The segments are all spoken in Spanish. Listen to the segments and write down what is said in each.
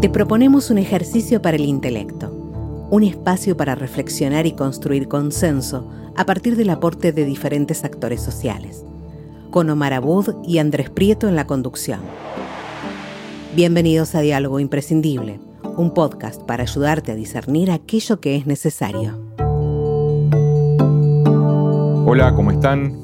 Te proponemos un ejercicio para el intelecto, un espacio para reflexionar y construir consenso a partir del aporte de diferentes actores sociales, con Omar Abud y Andrés Prieto en la conducción. Bienvenidos a Diálogo Imprescindible, un podcast para ayudarte a discernir aquello que es necesario. Hola, ¿cómo están?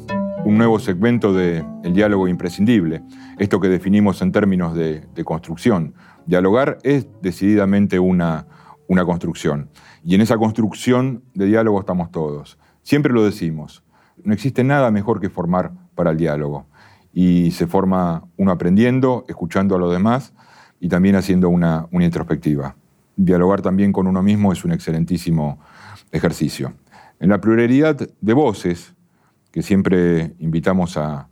Un nuevo segmento de El Diálogo Imprescindible, esto que definimos en términos de, de construcción Dialogar es decididamente una, una construcción. Y en esa construcción de diálogo estamos todos. Siempre lo decimos. No existe nada mejor que formar para el diálogo. Y se forma uno aprendiendo, escuchando a los demás y también haciendo una, una introspectiva. Dialogar también con uno mismo es un excelentísimo ejercicio. En la pluralidad de voces, que siempre invitamos a,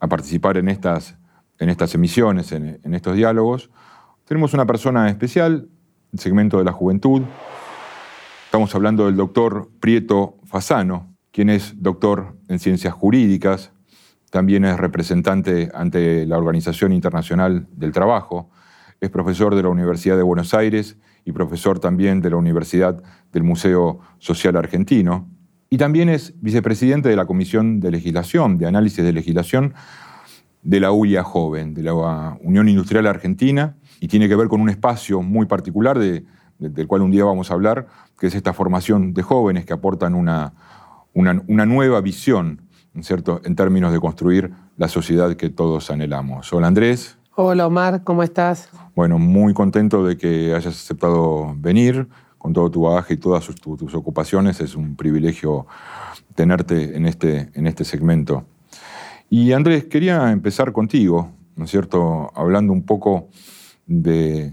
a participar en estas, en estas emisiones, en, en estos diálogos, tenemos una persona especial, el segmento de la juventud. Estamos hablando del doctor Prieto Fasano, quien es doctor en ciencias jurídicas, también es representante ante la Organización Internacional del Trabajo, es profesor de la Universidad de Buenos Aires y profesor también de la Universidad del Museo Social Argentino, y también es vicepresidente de la Comisión de Legislación, de Análisis de Legislación de la UIA Joven, de la Unión Industrial Argentina, y tiene que ver con un espacio muy particular del cual un día vamos a hablar, que es esta formación de jóvenes que aportan una, una, nueva visión, ¿cierto?, en términos de construir la sociedad que todos anhelamos. Hola Andrés. Hola Omar, ¿cómo estás? Bueno, muy contento de que hayas aceptado venir con todo tu bagaje y todas tus, ocupaciones. Es un privilegio tenerte en este, en este segmento. Y Andrés, quería empezar contigo, ¿no es cierto?, hablando un poco de,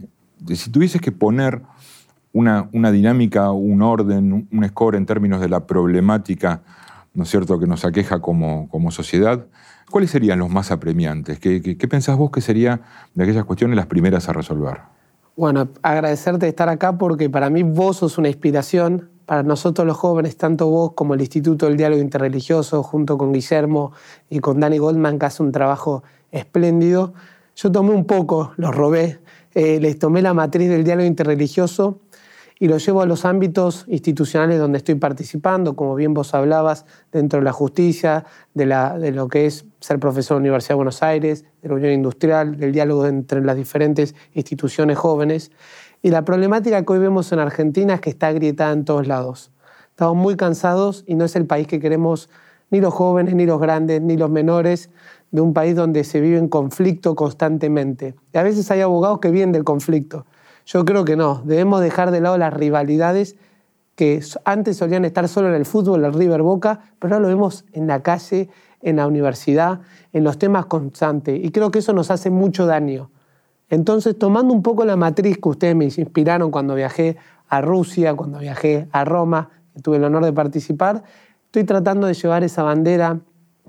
si tuvieses que poner una, una, dinámica, un orden, un score en términos de la problemática, ¿no es cierto?, que nos aqueja como, como sociedad, ¿cuáles serían los más apremiantes? ¿Qué, qué, pensás vos que serían de aquellas cuestiones las primeras a resolver? Bueno, agradecerte de estar acá porque para mí vos sos una inspiración. Para nosotros los jóvenes, tanto vos como el Instituto del Diálogo Interreligioso, junto con Guillermo y con Danny Goldman, que hace un trabajo espléndido. Yo tomé un poco, los robé, eh, les tomé la matriz del diálogo interreligioso y lo llevo a los ámbitos institucionales donde estoy participando, como bien vos hablabas, dentro de la justicia, de, de lo que es ser profesor de la Universidad de Buenos Aires, de la Unión Industrial, del diálogo entre las diferentes instituciones jóvenes. Y la problemática que hoy vemos en Argentina es que está agrietada en todos lados. Estamos muy cansados y no es el país que queremos ni los jóvenes, ni los grandes, ni los menores, de un país donde se vive en conflicto constantemente. Y a veces hay abogados que vienen del conflicto. Yo creo que no, debemos dejar de lado las rivalidades que antes solían estar solo en el fútbol, el River Boca, pero ahora lo vemos en la calle, en la universidad, en los temas constantes. Y creo que eso nos hace mucho daño. Entonces, tomando un poco la matriz que ustedes me inspiraron cuando viajé a Rusia, cuando viajé a Roma, que tuve el honor de participar, estoy tratando de llevar esa bandera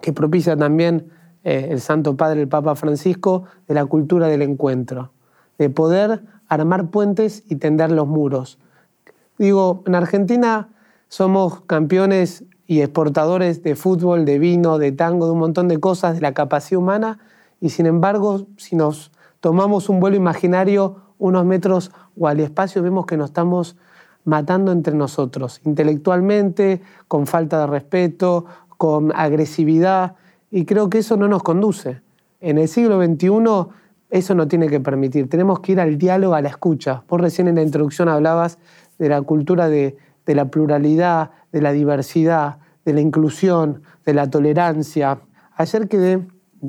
que propicia también eh, el Santo Padre, el Papa Francisco, de la cultura del encuentro, de poder armar puentes y tender los muros. Digo, en Argentina somos campeones y exportadores de fútbol, de vino, de tango, de un montón de cosas, de la capacidad humana, y sin embargo, si nos tomamos un vuelo imaginario unos metros o al espacio, vemos que nos estamos matando entre nosotros, intelectualmente, con falta de respeto, con agresividad. Y creo que eso no nos conduce. En el siglo XXI eso no tiene que permitir. Tenemos que ir al diálogo, a la escucha. Vos recién en la introducción hablabas de la cultura de, la pluralidad, de la diversidad, de la inclusión, de la tolerancia. Ayer quedé,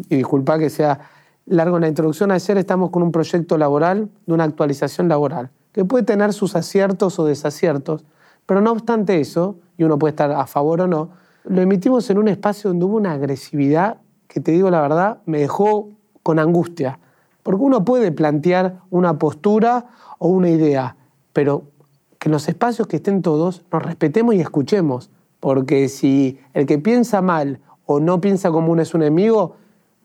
y disculpa que sea largo en la introducción, ayer estamos con un proyecto laboral de una actualización laboral, que puede tener sus aciertos o desaciertos, pero no obstante eso, y uno puede estar a favor o no, lo emitimos en un espacio donde hubo una agresividad que te digo la verdad, me dejó con angustia. Porque uno puede plantear una postura o una idea, pero que en los espacios que estén todos nos respetemos y escuchemos. Porque si el que piensa mal o no piensa como uno es un enemigo,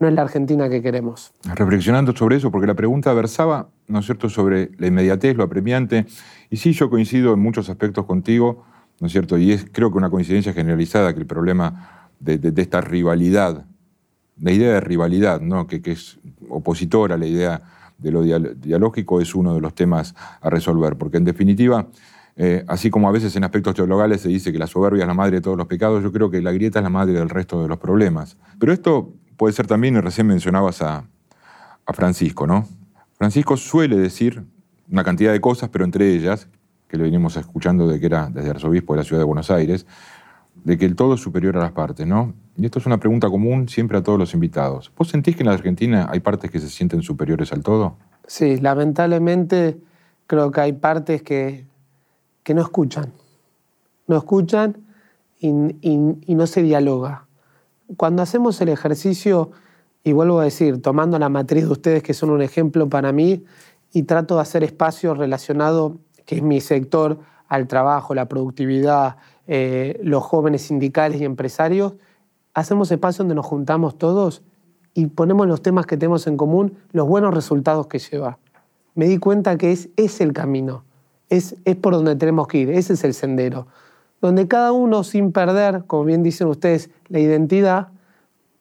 no es la Argentina que queremos. Reflexionando sobre eso, porque la pregunta versaba, ¿no es cierto?, sobre la inmediatez, lo apremiante. Y sí, yo coincido en muchos aspectos contigo ¿no es cierto? Y es creo que una coincidencia generalizada que el problema de, esta rivalidad, la idea de rivalidad, ¿no? que, es opositora a la idea lo dialógico es uno de los temas a resolver, porque en definitiva, eh, así como a veces en aspectos teologales se dice que la soberbia es la madre de todos los pecados, yo creo que la grieta es la madre del resto de los problemas. Pero esto puede ser también, y recién mencionabas a, a Francisco, ¿no? Francisco suele decir una cantidad de cosas, pero entre ellas, que lo venimos escuchando de que era desde arzobispo de la ciudad de Buenos Aires, de que el todo es superior a las partes, ¿no? Y esto es una pregunta común siempre a todos los invitados. ¿Vos sentís que en la Argentina hay partes que se sienten superiores al todo? Sí, lamentablemente creo que hay partes que, que no escuchan. No escuchan y, y no se dialoga. Cuando hacemos el ejercicio, y vuelvo a decir, tomando la matriz de ustedes que son un ejemplo para mí, y trato de hacer espacios relacionados, que es mi sector, al trabajo, la productividad, eh, los jóvenes sindicales y empresarios, hacemos espacios donde nos juntamos todos y ponemos los temas que tenemos en común, los buenos resultados que lleva. Me di cuenta que es, es el camino, es, es por donde tenemos que ir, ese es el sendero, donde cada uno sin perder, como bien dicen ustedes, la identidad,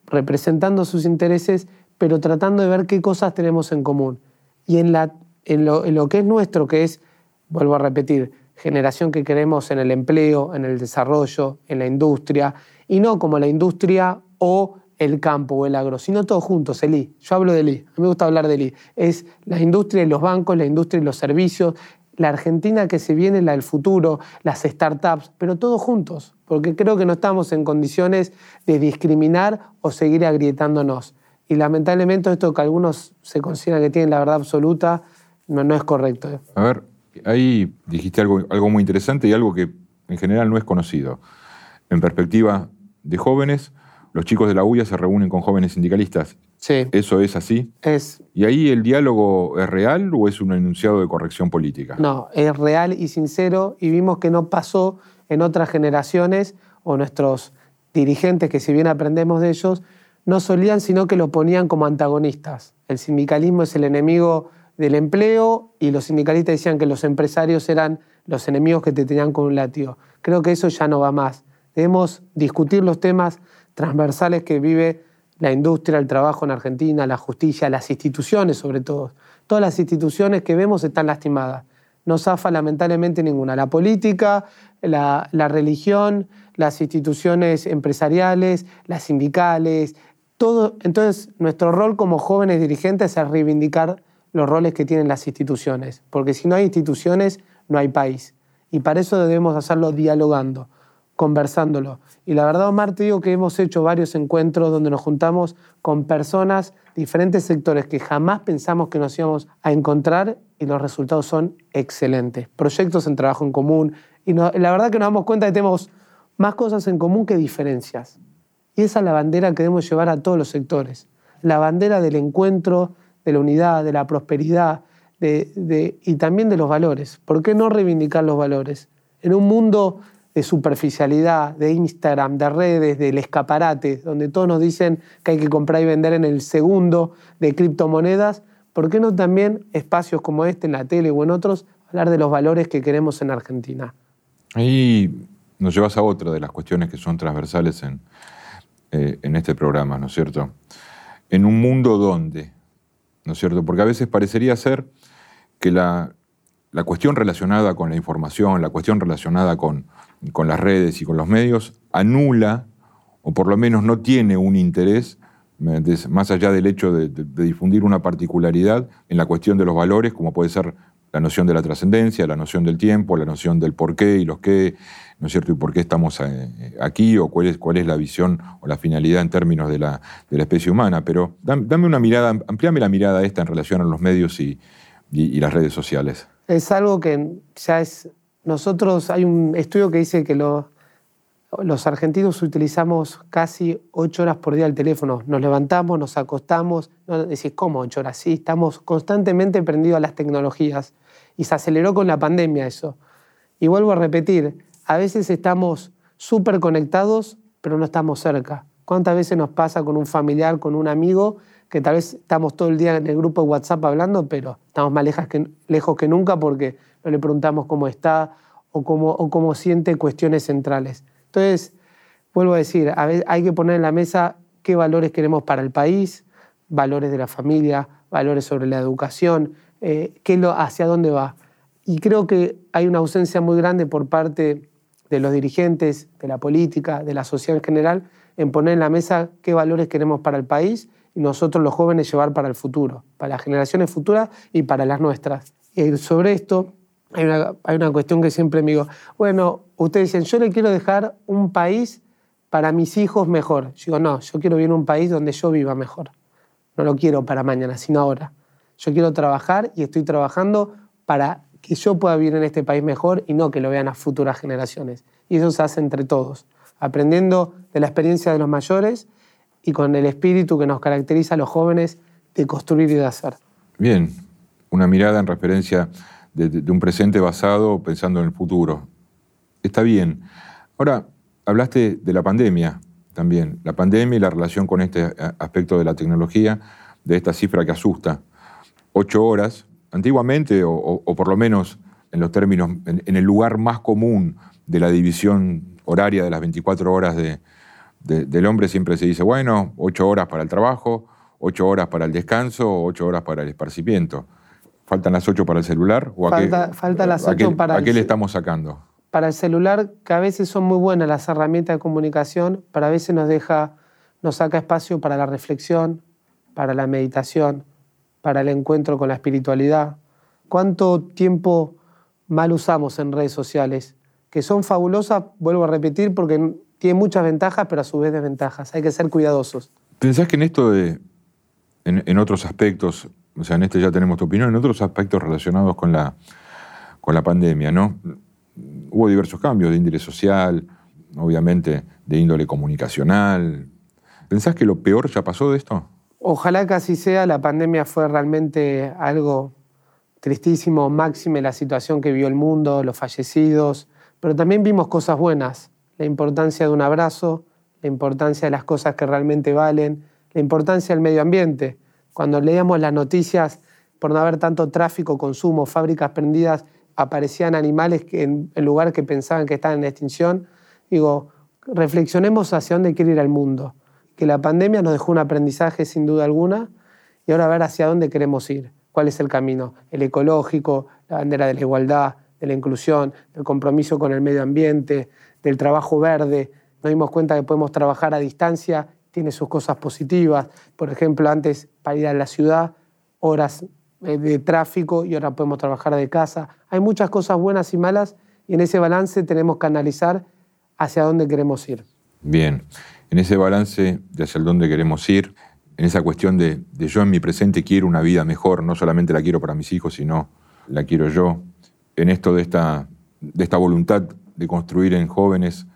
representando sus intereses, pero tratando de ver qué cosas tenemos en común. Y en, lo, lo que es nuestro, que es, vuelvo a repetir, generación que queremos en el empleo, en el desarrollo, en la industria, y no como la industria o el campo o el agro, sino todos juntos, el I. Yo hablo del I, a mí me gusta hablar del I. Es la industria y los bancos, la industria y los servicios, la Argentina que se viene, la del futuro, las startups, pero todos juntos, porque creo que no estamos en condiciones de discriminar o seguir agrietándonos. Y lamentablemente esto que algunos se consideran que tienen la verdad absoluta, no, es correcto. A ver, ahí dijiste algo, algo muy interesante y algo que en general no es conocido. En perspectiva de jóvenes, los chicos de la UIA se reúnen con jóvenes sindicalistas. Sí. ¿Eso es así? Es. ¿Y ahí el diálogo es real o es un enunciado de corrección política? No, es real y sincero y vimos que no pasó en otras generaciones o nuestros dirigentes, que si bien aprendemos de ellos, no solían, sino que lo ponían como antagonistas. El sindicalismo es el enemigo del empleo y los sindicalistas decían que los empresarios eran los enemigos que te tenían con un látigo. Creo que eso ya no va más. Debemos discutir los temas transversales que vive la industria, el trabajo en Argentina, la justicia, las instituciones sobre todo. Todas las instituciones que vemos están lastimadas. No zafa lamentablemente ninguna. La política, la, religión, las instituciones empresariales, las sindicales, todo. Entonces, nuestro rol como jóvenes dirigentes es reivindicar los roles que tienen las instituciones, porque si no hay instituciones, no hay país. Y para eso debemos hacerlo dialogando, conversándolo. Y la verdad, Omar, te digo que hemos hecho varios encuentros donde nos juntamos con personas, diferentes sectores que jamás pensamos que nos íbamos a encontrar y los resultados son excelentes. Proyectos en trabajo en común. Y la verdad que nos damos cuenta que tenemos más cosas en común que diferencias. Y esa es la bandera que debemos llevar a todos los sectores. La bandera del encuentro, de la unidad, de la prosperidad de, y también de los valores. ¿Por qué no reivindicar los valores? En un mundo de superficialidad, de Instagram, de redes, del escaparate, donde todos nos dicen que hay que comprar y vender en el segundo de criptomonedas, ¿por qué no también espacios como este en la tele o en otros hablar de los valores que queremos en Argentina? Ahí nos llevas a otra de las cuestiones que son transversales en, eh, en este programa, ¿no es cierto? En un mundo donde ¿no es cierto? Porque a veces parecería ser que la, cuestión relacionada con la información, la cuestión relacionada con, las redes y con los medios, anula, o por lo menos no tiene un interés, más allá del hecho de, difundir una particularidad en la cuestión de los valores, como puede ser la noción de la trascendencia, la noción del tiempo, la noción del por qué y los qué, ¿no es cierto? Y por qué estamos eh, aquí o cuál es, la visión o la finalidad en términos de la, especie humana. Pero dame una mirada, amplíame la mirada esta en relación a los medios y, las redes sociales. Es algo que ya es... Nosotros, hay un estudio que dice que los argentinos utilizamos casi ocho horas por día el teléfono. Nos levantamos, nos acostamos. No decís, ¿cómo ocho horas? Sí, estamos constantemente prendidos a las tecnologías. Y se aceleró con la pandemia eso. Y vuelvo a repetir, a veces estamos súper conectados, pero no estamos cerca. ¿Cuántas veces nos pasa con un familiar, con un amigo, que tal vez estamos todo el día en el grupo de WhatsApp hablando, pero estamos más lejos que, lejos que nunca porque no le preguntamos cómo está o cómo, o cómo siente cuestiones centrales? Entonces, vuelvo a decir, hay que poner en la mesa qué valores queremos para el país, valores de la familia, valores sobre la educación, eh, qué hacia dónde va. Y creo que hay una ausencia muy grande por parte de los dirigentes, de la política, de la sociedad en general, en poner en la mesa qué valores queremos para el país y nosotros los jóvenes llevar para el futuro, para las generaciones futuras y para las nuestras. Y sobre esto hay una, hay una cuestión que siempre me digo, bueno, ustedes dicen, yo le quiero dejar un país para mis hijos mejor. Yo digo, no, yo quiero vivir en un país donde yo viva mejor. No lo quiero para mañana, sino ahora. Yo quiero trabajar y estoy trabajando para que yo pueda vivir en este país mejor y no que lo vean las futuras generaciones. Y eso se hace entre todos, aprendiendo de la experiencia de los mayores y con el espíritu que nos caracteriza a los jóvenes de construir y de hacer. Bien, una mirada en referencia de, un presente basado pensando en el futuro. Está bien. Ahora, hablaste de la pandemia también, la pandemia y la relación con este aspecto de la tecnología, de esta cifra que asusta. Ocho horas, antiguamente, o, por lo menos en los términos, en, el lugar más común de la división horaria de las 24 horas del hombre, siempre se dice, bueno, ocho horas para el trabajo, ocho horas para el descanso, ocho horas para el esparcimiento. ¿Faltan las 8 para el celular? ¿O falta, a falta las 8 para ¿A qué le estamos sacando? Para el celular, que a veces son muy buenas las herramientas de comunicación, pero a veces nos deja, nos saca espacio para la reflexión, para la meditación, para el encuentro con la espiritualidad. ¿Cuánto tiempo mal usamos en redes sociales? Que son fabulosas, vuelvo a repetir, porque tienen muchas ventajas, pero a su vez desventajas. Hay que ser cuidadosos. ¿Pensás que en esto de, en otros aspectos, o sea, en este ya tenemos tu opinión, en otros aspectos relacionados con la, con la pandemia, ¿no? Hubo diversos cambios de índole social, obviamente de índole comunicacional. ¿Pensás que lo peor ya pasó de esto? Ojalá que así sea, la pandemia fue realmente algo tristísimo, máxime la situación que vio el mundo, los fallecidos, pero también vimos cosas buenas, la importancia de un abrazo, la importancia de las cosas que realmente valen, la importancia del medio ambiente. Cuando leíamos las noticias, por no haber tanto tráfico, consumo, fábricas prendidas, aparecían animales en, lugares que pensaban que estaban en extinción. Digo, reflexionemos hacia dónde quiere ir el mundo. Que la pandemia nos dejó un aprendizaje sin duda alguna y ahora ver hacia dónde queremos ir. ¿Cuál es el camino? El ecológico, la bandera de la igualdad, de la inclusión, del compromiso con el medio ambiente, del trabajo verde. Nos dimos cuenta que podemos trabajar a distancia tiene sus cosas positivas. Por ejemplo, antes para ir a la ciudad, horas eh, de tráfico y ahora podemos trabajar de casa. Hay muchas cosas buenas y malas y en ese balance tenemos que analizar hacia dónde queremos ir. Bien, en ese balance de hacia dónde queremos ir, en esa cuestión de, de yo en mi presente quiero una vida mejor, no solamente la quiero para mis hijos, sino la quiero yo, en esto de esta, de esta voluntad de construir en jóvenes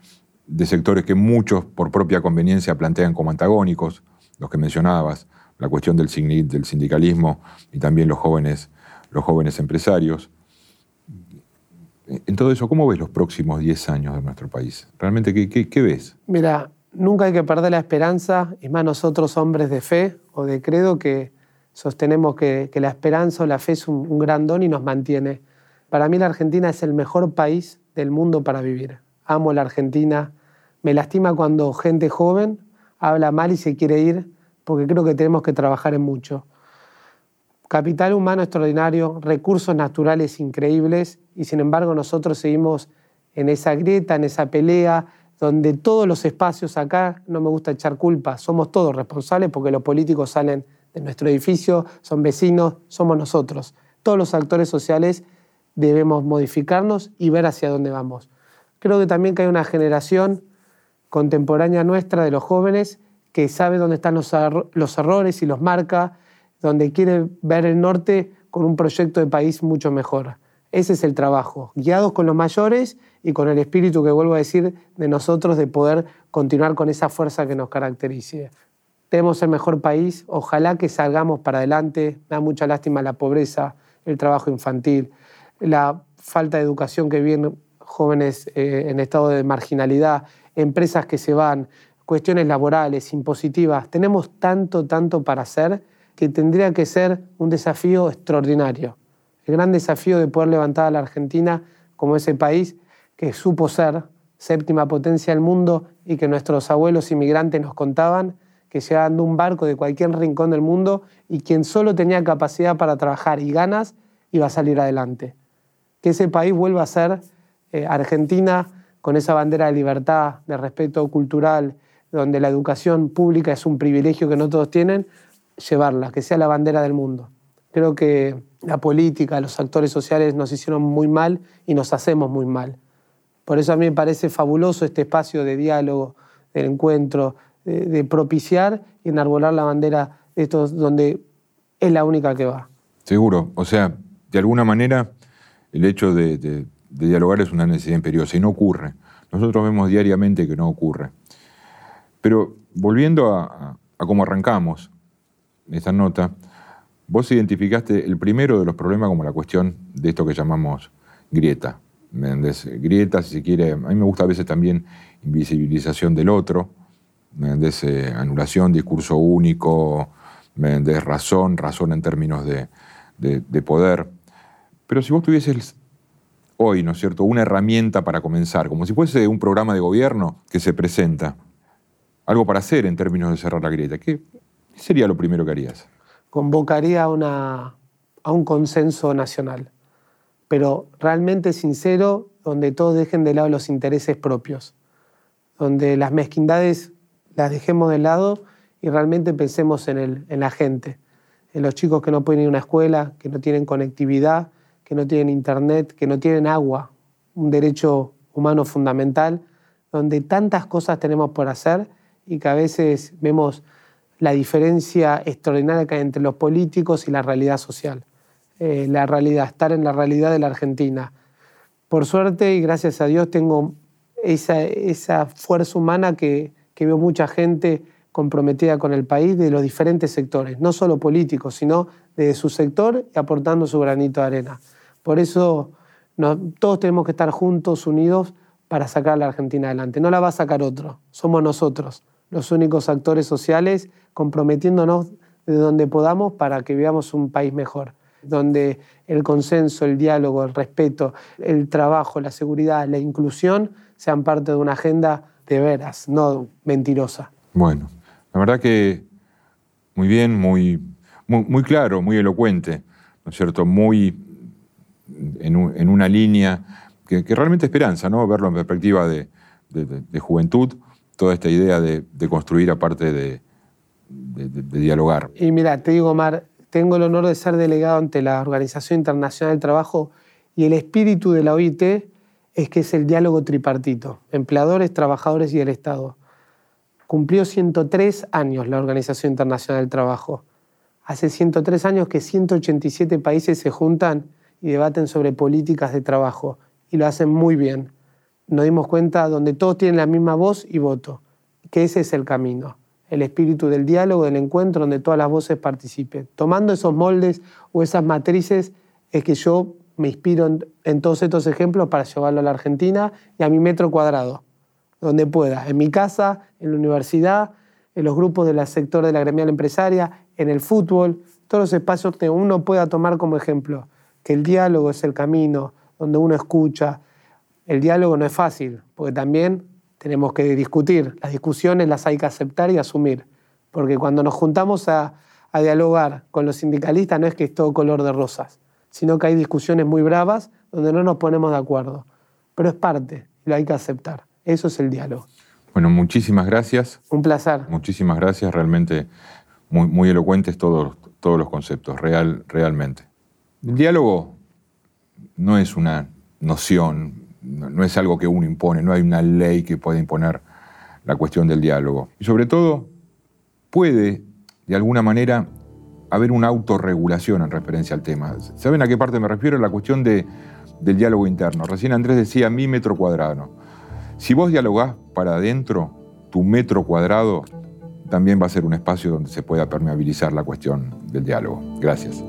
de sectores que muchos por propia conveniencia plantean como antagónicos, los que mencionabas, la cuestión del, del sindicalismo y también los jóvenes, los jóvenes empresarios. En todo eso, ¿cómo ves los próximos 10 años de nuestro país? ¿Realmente qué, qué, ves? Mira, nunca hay que perder la esperanza, y más nosotros hombres de fe o de credo que sostenemos que, la esperanza o la fe es un gran don y nos mantiene. Para mí la Argentina es el mejor país del mundo para vivir amo la Argentina. Me lastima cuando gente joven habla mal y se quiere ir, porque creo que tenemos que trabajar en mucho. Capital humano extraordinario, recursos naturales increíbles, y sin embargo nosotros seguimos en esa grieta, en esa pelea, donde todos los espacios acá, no me gusta echar culpa, somos todos responsables porque los políticos salen de nuestro edificio, son vecinos, somos nosotros. Todos los actores sociales debemos modificarnos y ver hacia dónde vamos. Creo que también que hay una generación contemporánea nuestra de los jóvenes que sabe dónde están los, los errores y los marca, donde quiere ver el norte con un proyecto de país mucho mejor. Ese es el trabajo, guiados con los mayores y con el espíritu que vuelvo a decir de nosotros de poder continuar con esa fuerza que nos caracterice. Tenemos el mejor país, ojalá que salgamos para adelante, da mucha lástima la pobreza, el trabajo infantil, la falta de educación que viene jóvenes eh, en estado de marginalidad, empresas que se van, cuestiones laborales, impositivas. Tenemos tanto, tanto para hacer que tendría que ser un desafío extraordinario. El gran desafío de poder levantar a la Argentina como ese país que supo ser séptima potencia del mundo y que nuestros abuelos inmigrantes nos contaban que llegaban de un barco de cualquier rincón del mundo y quien solo tenía capacidad para trabajar y ganas iba a salir adelante. Que ese país vuelva a ser eh, Argentina con esa bandera de libertad, de respeto cultural, donde la educación pública es un privilegio que no todos tienen, llevarla, que sea la bandera del mundo. Creo que la política, los actores sociales nos hicieron muy mal y nos hacemos muy mal. Por eso a mí me parece fabuloso este espacio de diálogo, del encuentro, de, propiciar y enarbolar la bandera de estos donde es la única que va. Seguro, o sea, de alguna manera el hecho de, dialogar es una necesidad imperiosa y no ocurre. Nosotros vemos diariamente que no ocurre. Pero volviendo a, cómo arrancamos esta nota, vos identificaste el primero de los problemas como la cuestión de esto que llamamos grieta. Grieta, si se quiere, a mí me gusta a veces también invisibilización del otro, de anulación, discurso único, razón, razón en términos de, poder. Pero si vos tuvieses hoy, ¿no es cierto?, una herramienta para comenzar, como si fuese un programa de gobierno que se presenta, algo para hacer en términos de cerrar la grieta, ¿qué sería lo primero que harías? Convocaría una, a un consenso nacional, pero realmente sincero, donde todos dejen de lado los intereses propios, donde las mezquindades las dejemos de lado y realmente pensemos en, el, en la gente, en los chicos que no pueden ir a una escuela, que no tienen conectividad, que no tienen internet, que no tienen agua, un derecho humano fundamental, donde tantas cosas tenemos por hacer y que a veces vemos la diferencia extraordinaria que hay entre los políticos y la realidad social. Eh, la realidad, estar en la realidad de la Argentina. Por suerte y gracias a Dios tengo esa, esa fuerza humana que, que veo mucha gente comprometida con el país de los diferentes sectores, no solo políticos, sino de su sector y aportando su granito de arena. Por eso todos tenemos que estar juntos, unidos, para sacar a la Argentina adelante. No la va a sacar otro, somos nosotros, los únicos actores sociales, comprometiéndonos de donde podamos para que veamos un país mejor, donde el consenso, el diálogo, el respeto, el trabajo, la seguridad, la inclusión sean parte de una agenda de veras, no mentirosa. Bueno, la verdad que muy bien, muy, muy, claro, muy elocuente, ¿no es cierto? Muy en, una línea que, realmente esperanza, ¿no? Verlo en perspectiva de, juventud, toda esta idea de, construir aparte de, dialogar. Y mira, te digo, Omar, tengo el honor de ser delegado ante la Organización Internacional del Trabajo y el espíritu de la OIT es que es el diálogo tripartito, empleadores, trabajadores y el Estado. Cumplió 103 años la Organización Internacional del Trabajo. Hace 103 años que 187 países se juntan y debaten sobre políticas de trabajo y lo hacen muy bien. Nos dimos cuenta donde todos tienen la misma voz y voto, que ese es el camino, el espíritu del diálogo, del encuentro, donde todas las voces participen. Tomando esos moldes o esas matrices es que yo me inspiro en, todos estos ejemplos para llevarlo a la Argentina y a mi metro cuadrado, donde pueda, en mi casa, en la universidad, en los grupos del sector de la gremial empresaria, en el fútbol, todos los espacios que uno pueda tomar como ejemplo, que el diálogo es el camino, donde uno escucha. El diálogo no es fácil, porque también tenemos que discutir. Las discusiones las hay que aceptar y asumir, porque cuando nos juntamos a, a dialogar con los sindicalistas no es que es todo color de rosas sino que hay discusiones muy bravas donde no nos ponemos de acuerdo. Pero es parte, lo hay que aceptar. Eso es el diálogo. Bueno, muchísimas gracias. Un placer. Muchísimas gracias, realmente muy, muy elocuentes todos, todos los conceptos, real, realmente. El diálogo no es una noción, no es algo que uno impone, no hay una ley que pueda imponer la cuestión del diálogo. Y sobre todo, puede, de alguna manera, haber una autorregulación en referencia al tema. ¿Saben a qué parte me refiero? La cuestión de, del diálogo interno. Recién Andrés decía mi metro cuadrado. Si vos dialogás para adentro, tu metro cuadrado también va a ser un espacio donde se pueda permeabilizar la cuestión del diálogo. Gracias.